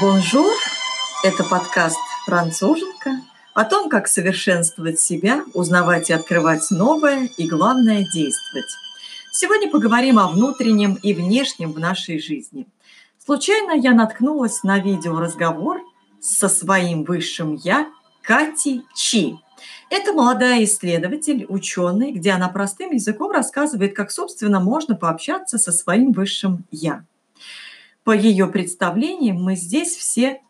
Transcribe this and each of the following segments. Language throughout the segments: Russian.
Bonjour! Это подкаст «Француженка» о том, как совершенствовать себя, узнавать и открывать новое и, главное, действовать. Сегодня поговорим о внутреннем и внешнем в нашей жизни. Случайно я наткнулась на видеоразговор со своим высшим «я» Кати Чи. Это молодая исследователь, ученый, где она простым языком рассказывает, как, собственно, можно пообщаться со своим высшим «я». По ее представлениям мы здесь все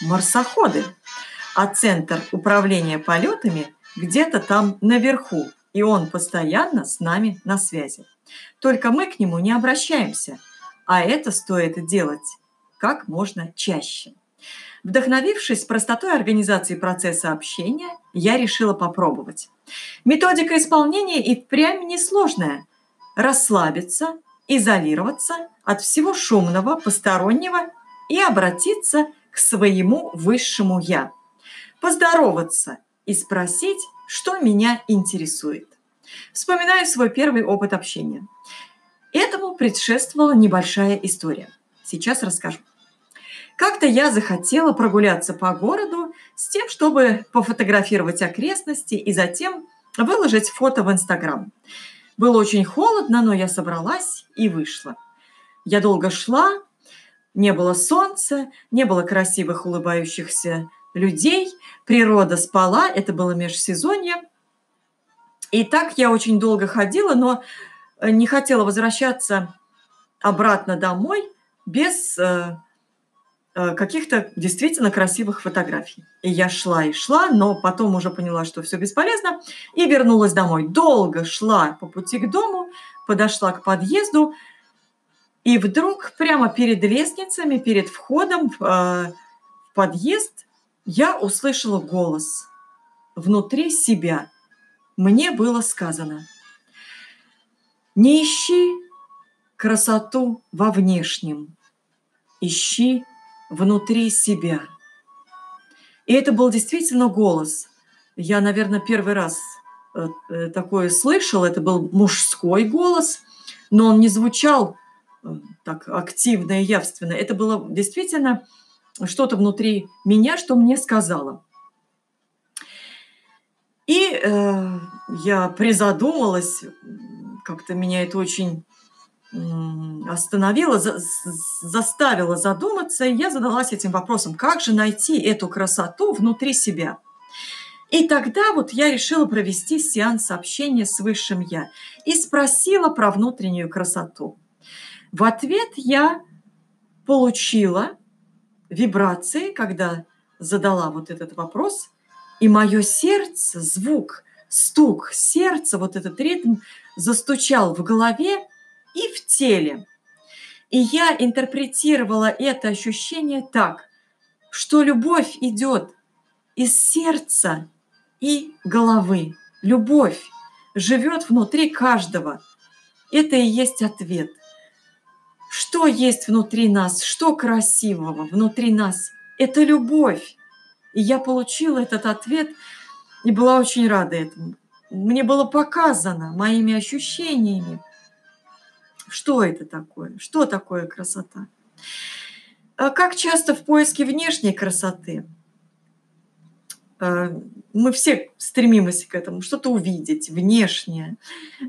марсоходы, а центр управления полетами где-то там наверху, и он постоянно с нами на связи. Только мы к нему не обращаемся, а это стоит делать как можно чаще. Вдохновившись простотой организации процесса общения, я решила попробовать. Методика исполнения и впрямь несложная. Расслабиться, изолироваться от всего шумного, постороннего и обратиться к своему высшему «я». Поздороваться и спросить, что меня интересует. Вспоминаю свой первый опыт общения. Этому предшествовала небольшая история. Сейчас расскажу. Как-то я захотела прогуляться по городу с тем, чтобы пофотографировать окрестности и затем выложить фото в Инстаграм. Было очень холодно, но я собралась и вышла. Я долго шла, не было солнца, не было красивых улыбающихся людей, природа спала, это было межсезонье. И так я очень долго ходила, но не хотела возвращаться обратно домой без э, Э, каких-то действительно красивых фотографий. И я шла и шла, но потом уже поняла, что все бесполезно, и вернулась домой. Долго шла по пути к дому, подошла к подъезду, и вдруг прямо перед лестницами, перед входом в, э, подъезд, я услышала голос внутри себя. Мне было сказано, не ищи красоту во внешнем, ищи внутри себя. И это был действительно голос. Я, наверное, первый раз э, э, такое слышал. Это был мужской голос, но он не звучал э, так активно и явственно. Это было действительно что-то внутри меня, что мне сказала. И э, я призадумалась, как-то меня это очень остановила, заставила задуматься, и я задалась этим вопросом, как же найти эту красоту внутри себя. И тогда вот я решила провести сеанс общения с Высшим Я и спросила про внутреннюю красоту. В ответ я получила вибрации, когда задала вот этот вопрос, и мое сердце, звук, стук сердца, вот этот ритм застучал в голове, и в теле. И я интерпретировала это ощущение так, что любовь идет из сердца и головы. Любовь живет внутри каждого. Это и есть ответ. Что есть внутри нас, что красивого внутри нас? Это любовь. И я получила этот ответ и была очень рада этому. Мне было показано моими ощущениями, что это такое? Что такое красота? А как часто в поиске внешней красоты э, мы все стремимся к этому, что-то увидеть, внешнее,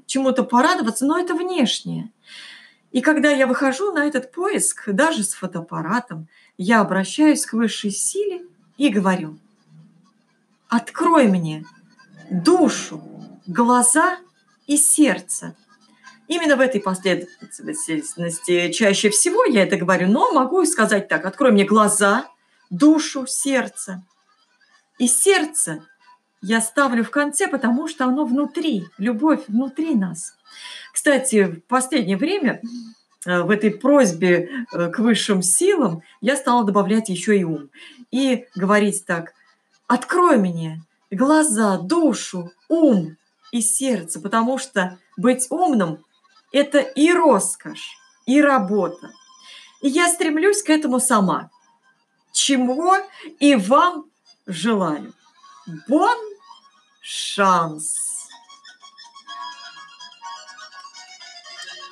чему-то порадоваться, но это внешнее. И когда я выхожу на этот поиск, даже с фотоаппаратом, я обращаюсь к высшей силе и говорю, открой мне душу, глаза и сердце – Именно в этой последовательности чаще всего я это говорю, но могу сказать так, открой мне глаза, душу, сердце. И сердце я ставлю в конце, потому что оно внутри, любовь внутри нас. Кстати, в последнее время э, в этой просьбе э, к высшим силам я стала добавлять еще и ум. И говорить так, открой мне глаза, душу, ум и сердце, потому что быть умным это и роскошь, и работа. И я стремлюсь к этому сама. Чего и вам желаю. Бон шанс!